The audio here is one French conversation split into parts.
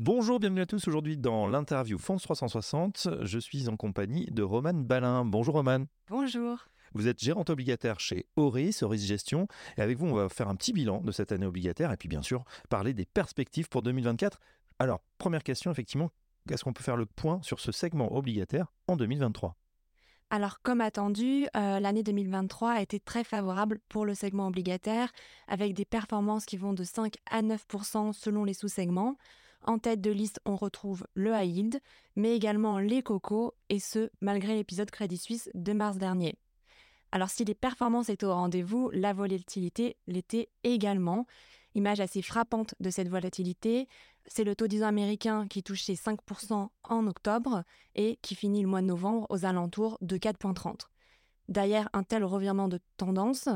Bonjour, bienvenue à tous aujourd'hui dans l'interview France 360. Je suis en compagnie de Romane Balin. Bonjour Romane. Bonjour. Vous êtes gérante obligataire chez Auris, Auris Gestion. Et avec vous, on va faire un petit bilan de cette année obligataire et puis bien sûr parler des perspectives pour 2024. Alors, première question, effectivement, est-ce qu'on peut faire le point sur ce segment obligataire en 2023 alors, comme attendu, euh, l'année 2023 a été très favorable pour le segment obligataire, avec des performances qui vont de 5 à 9% selon les sous-segments. En tête de liste, on retrouve le yield, mais également les cocos, et ce, malgré l'épisode Crédit Suisse de mars dernier. Alors si les performances étaient au rendez-vous, la volatilité l'était également. Image assez frappante de cette volatilité, c'est le taux 10 américain qui touchait 5% en octobre et qui finit le mois de novembre aux alentours de 4,30. D'ailleurs, un tel revirement de tendance,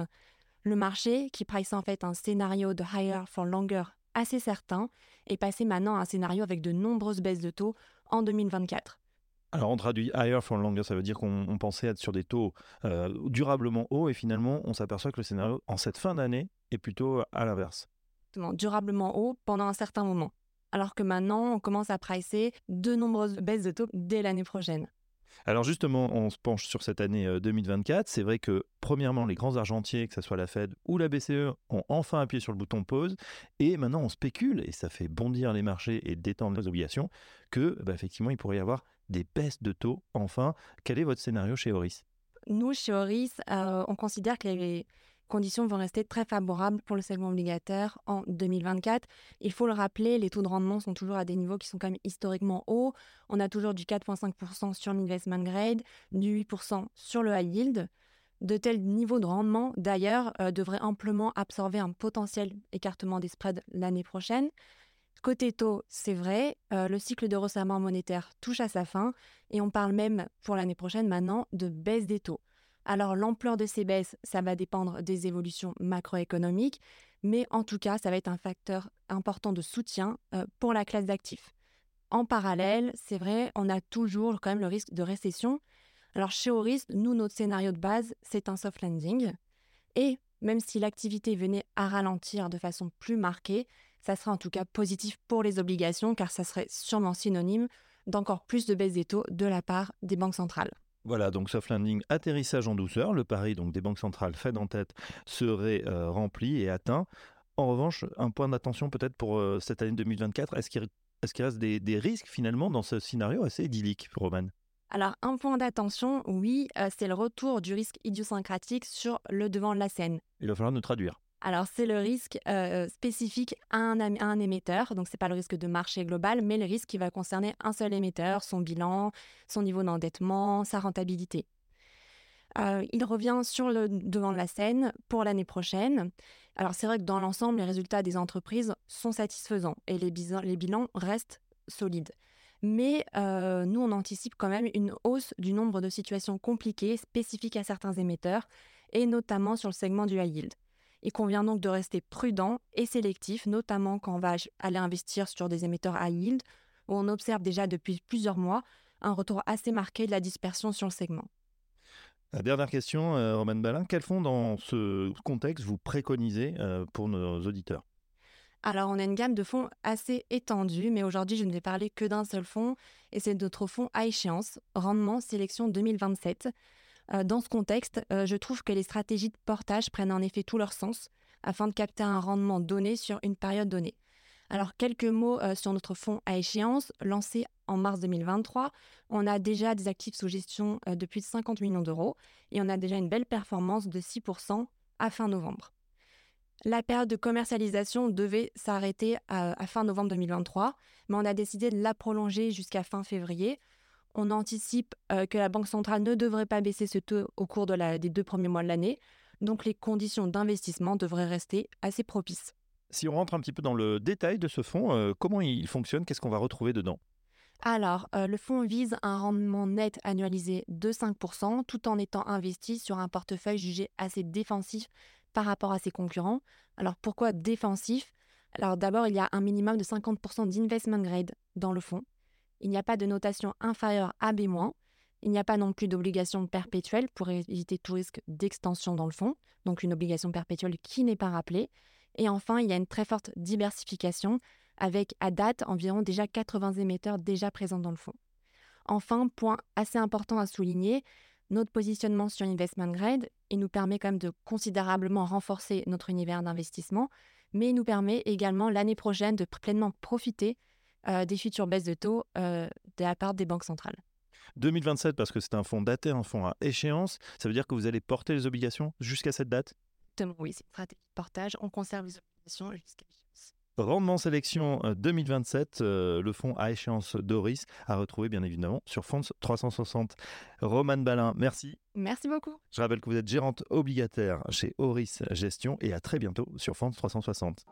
le marché, qui price en fait un scénario de higher for longer assez certain, est passé maintenant à un scénario avec de nombreuses baisses de taux en 2024. Alors on traduit higher for longer, ça veut dire qu'on pensait être sur des taux euh, durablement hauts et finalement on s'aperçoit que le scénario en cette fin d'année est plutôt à l'inverse. Durablement haut pendant un certain moment. Alors que maintenant on commence à pricer de nombreuses baisses de taux dès l'année prochaine. Alors justement, on se penche sur cette année 2024. Euh, C'est vrai que premièrement, les grands argentiers, que ce soit la Fed ou la BCE, ont enfin appuyé sur le bouton pause. Et maintenant, on spécule, et ça fait bondir les marchés et détendre les obligations, que bah, effectivement, il pourrait y avoir des baisses de taux. Enfin, quel est votre scénario chez Horis Nous, chez Horis, euh, on considère que les conditions vont rester très favorables pour le segment obligataire en 2024. Il faut le rappeler, les taux de rendement sont toujours à des niveaux qui sont quand même historiquement hauts. On a toujours du 4,5% sur l'investment grade, du 8% sur le high yield. De tels niveaux de rendement, d'ailleurs, euh, devraient amplement absorber un potentiel écartement des spreads l'année prochaine. Côté taux, c'est vrai, euh, le cycle de resserrement monétaire touche à sa fin et on parle même pour l'année prochaine maintenant de baisse des taux. Alors l'ampleur de ces baisses, ça va dépendre des évolutions macroéconomiques, mais en tout cas, ça va être un facteur important de soutien euh, pour la classe d'actifs. En parallèle, c'est vrai, on a toujours quand même le risque de récession. Alors chez Oris, nous, notre scénario de base, c'est un soft landing. Et même si l'activité venait à ralentir de façon plus marquée, ça sera en tout cas positif pour les obligations car ça serait sûrement synonyme d'encore plus de baisse des taux de la part des banques centrales. Voilà, donc soft landing, atterrissage en douceur. Le pari donc des banques centrales Fed en tête serait euh, rempli et atteint. En revanche, un point d'attention peut-être pour euh, cette année 2024, est-ce qu'il reste des, risques finalement dans ce scénario assez idyllique, Roman? Alors, un point d'attention, oui, euh, c'est le retour du risque idiosyncratique sur le devant de la scène. Il va falloir nous traduire. Alors, c'est le risque euh, spécifique à un, émetteur. Donc, ce n'est pas le risque de marché global, mais le risque qui va concerner un seul émetteur, son bilan, son niveau d'endettement, sa rentabilité. Euh, il revient sur le devant de la scène pour l'année prochaine. Alors, c'est vrai que dans l'ensemble, les résultats des entreprises sont satisfaisants et les, les bilans restent solides. Mais euh, nous, on anticipe quand même une hausse du nombre de situations compliquées spécifiques à certains émetteurs, et notamment sur le segment du high yield. Il convient donc de rester prudent et sélectif, notamment quand on va aller investir sur des émetteurs high yield, où on observe déjà depuis plusieurs mois un retour assez marqué de la dispersion sur le segment. La dernière question, euh, Roman Balin, quels fonds dans ce contexte vous préconisez euh, pour nos auditeurs? Alors, on a une gamme de fonds assez étendue, mais aujourd'hui, je ne vais parler que d'un seul fonds, et c'est notre fonds à échéance, Rendement Sélection 2027. Euh, dans ce contexte, euh, je trouve que les stratégies de portage prennent en effet tout leur sens afin de capter un rendement donné sur une période donnée. Alors, quelques mots euh, sur notre fonds à échéance, lancé en mars 2023. On a déjà des actifs sous gestion de plus de 50 millions d'euros et on a déjà une belle performance de 6% à fin novembre. La période de commercialisation devait s'arrêter à, fin novembre 2023, mais on a décidé de la prolonger jusqu'à fin février on anticipe euh, que la Banque centrale ne devrait pas baisser ce taux au cours des deux premiers mois de l'année, donc les conditions d'investissement devraient rester assez propices. Si on rentre un petit peu dans le détail de ce fonds, euh, comment il fonctionne? Qu'est-ce qu'on va retrouver dedans? Alors, euh, le fonds vise un rendement net annualisé de 5% tout en étant investi sur un portefeuille jugé assez défensif par rapport à ses concurrents. Alors, pourquoi défensif? Alors, d'abord, il y a un minimum de 50% d'investment grade dans le fonds. Il n'y a pas de notation inférieure à B-. Il n'y a pas non plus d'obligation perpétuelle pour éviter tout risque d'extension dans le fonds, donc une obligation perpétuelle qui n'est pas rappelée. Et enfin, il y a une très forte diversification avec à date environ déjà 80 émetteurs déjà présents dans le fonds. Enfin, point assez important à souligner, notre positionnement sur investment grade, il nous permet quand même de considérablement renforcer notre univers d'investissement, mais il nous permet également l'année prochaine de pleinement profiter euh, des futures baisses de taux euh, de la part des banques centrales. 2027 parce que c'est un fonds daté, un fonds à échéance, ça veut dire que vous allez porter les obligations jusqu'à cette date? Oui, c'est une stratégie de portage, on conserve les obligations jusqu'à l'échéance. Rendement sélection 2027, euh, le fonds à échéance Doris, à retrouver bien évidemment sur Fonds 360. Romane Balin, merci. Merci beaucoup. Je rappelle que vous êtes gérante obligataire chez Horis Gestion et à très bientôt sur Fonds 360.